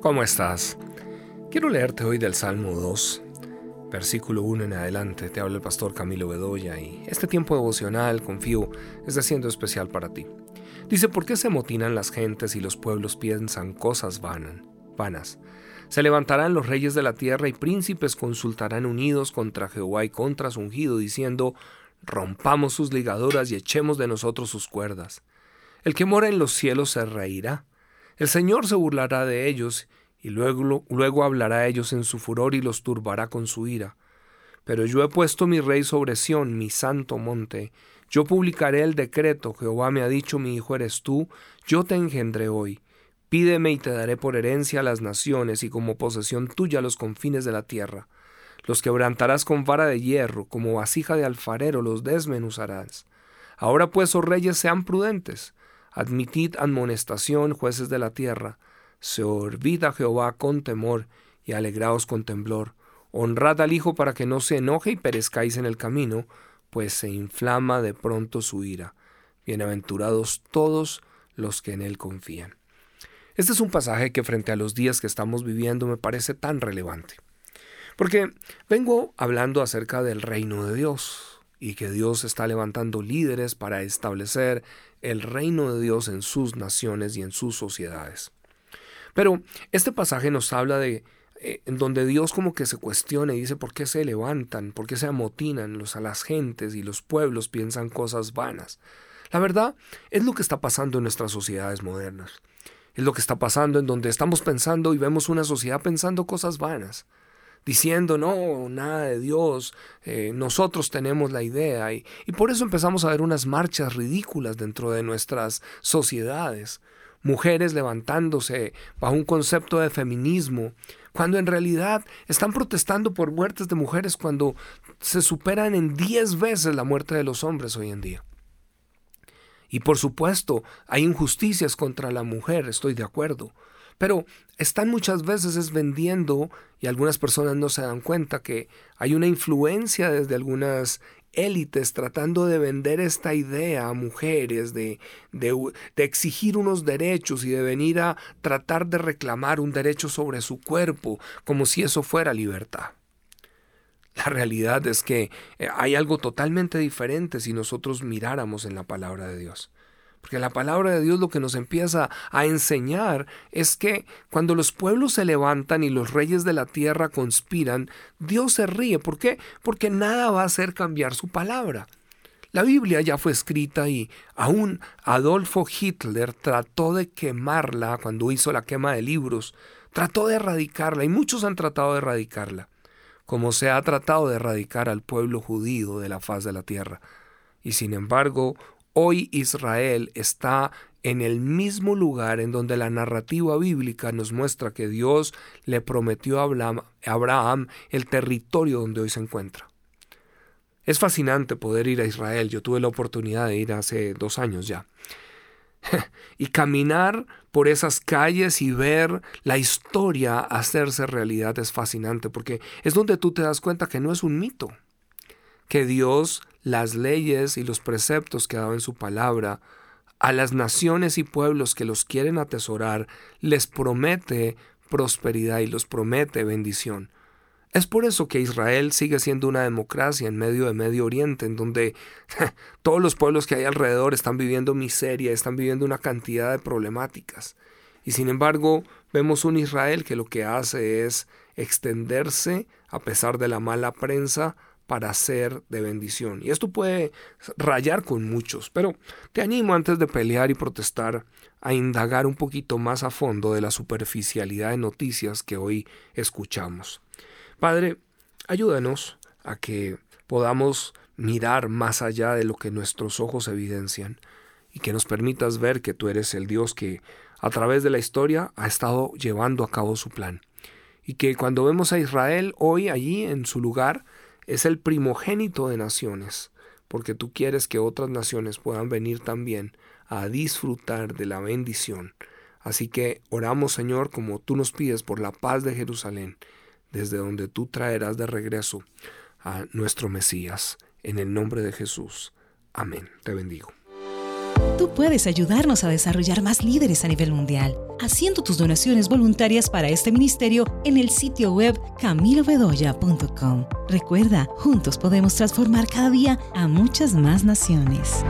¿Cómo estás? Quiero leerte hoy del Salmo 2, versículo 1 en adelante. Te habla el pastor Camilo Bedoya y este tiempo devocional, confío, es siendo especial para ti. Dice, ¿por qué se motinan las gentes y los pueblos piensan cosas vanas? Se levantarán los reyes de la tierra y príncipes consultarán unidos contra Jehová y contra su ungido, diciendo, rompamos sus ligaduras y echemos de nosotros sus cuerdas. El que mora en los cielos se reirá el Señor se burlará de ellos y luego, luego hablará a ellos en su furor y los turbará con su ira. Pero yo he puesto mi rey sobre Sión, mi santo monte. Yo publicaré el decreto. Jehová me ha dicho, mi hijo eres tú, yo te engendré hoy. Pídeme y te daré por herencia a las naciones y como posesión tuya los confines de la tierra. Los quebrantarás con vara de hierro, como vasija de alfarero los desmenuzarás. Ahora pues, oh reyes, sean prudentes. Admitid amonestación, jueces de la tierra. Servid a Jehová con temor y alegraos con temblor. Honrad al Hijo para que no se enoje y perezcáis en el camino, pues se inflama de pronto su ira. Bienaventurados todos los que en él confían. Este es un pasaje que frente a los días que estamos viviendo me parece tan relevante. Porque vengo hablando acerca del reino de Dios, y que Dios está levantando líderes para establecer el reino de Dios en sus naciones y en sus sociedades. Pero este pasaje nos habla de eh, en donde Dios como que se cuestiona y dice por qué se levantan, por qué se amotinan los, a las gentes y los pueblos piensan cosas vanas. La verdad es lo que está pasando en nuestras sociedades modernas. Es lo que está pasando en donde estamos pensando y vemos una sociedad pensando cosas vanas diciendo, no, nada de Dios, eh, nosotros tenemos la idea. Y, y por eso empezamos a ver unas marchas ridículas dentro de nuestras sociedades. Mujeres levantándose bajo un concepto de feminismo, cuando en realidad están protestando por muertes de mujeres cuando se superan en diez veces la muerte de los hombres hoy en día. Y por supuesto, hay injusticias contra la mujer, estoy de acuerdo, pero están muchas veces es vendiendo y algunas personas no se dan cuenta que hay una influencia desde algunas élites tratando de vender esta idea a mujeres, de, de, de, exigir unos derechos y de venir a tratar de reclamar un derecho sobre su cuerpo, como si eso fuera libertad. La realidad es que eh, hay algo totalmente diferente si nosotros miráramos en la palabra de Dios. Porque la palabra de Dios lo que nos empieza a enseñar es que cuando los pueblos se levantan y los reyes de la tierra conspiran, Dios se ríe. ¿Por qué? Porque nada va a hacer cambiar su palabra. La Biblia ya fue escrita y aún Adolfo Hitler trató de quemarla cuando hizo la quema de libros, trató de erradicarla y muchos han tratado de erradicarla, como se ha tratado de erradicar al pueblo judío de la faz de la tierra. Y sin embargo, Hoy Israel está en el mismo lugar en donde la narrativa bíblica nos muestra que Dios le prometió a Abraham el territorio donde hoy se encuentra. Es fascinante poder ir a Israel. Yo tuve la oportunidad de ir hace dos años ya. y caminar por esas calles y ver la historia hacerse realidad es fascinante porque es donde tú te das cuenta que no es un mito, que Dios las leyes y los preceptos que ha dado en su palabra, a las naciones y pueblos que los quieren atesorar, les promete prosperidad y los promete bendición. Es por eso que Israel sigue siendo una democracia en medio de Medio Oriente, en donde todos los pueblos que hay alrededor están viviendo miseria, están viviendo una cantidad de problemáticas. Y sin embargo, vemos un Israel que lo que hace es extenderse, a pesar de la mala prensa, para ser de bendición. Y esto puede rayar con muchos, pero te animo antes de pelear y protestar a indagar un poquito más a fondo de la superficialidad de noticias que hoy escuchamos. Padre, ayúdanos a que podamos mirar más allá de lo que nuestros ojos evidencian y que nos permitas ver que tú eres el Dios que a través de la historia ha estado llevando a cabo su plan. Y que cuando vemos a Israel hoy allí en su lugar, es el primogénito de naciones, porque tú quieres que otras naciones puedan venir también a disfrutar de la bendición. Así que oramos, Señor, como tú nos pides por la paz de Jerusalén, desde donde tú traerás de regreso a nuestro Mesías. En el nombre de Jesús. Amén. Te bendigo. Tú puedes ayudarnos a desarrollar más líderes a nivel mundial. Haciendo tus donaciones voluntarias para este ministerio en el sitio web camilobedoya.com. Recuerda, juntos podemos transformar cada día a muchas más naciones.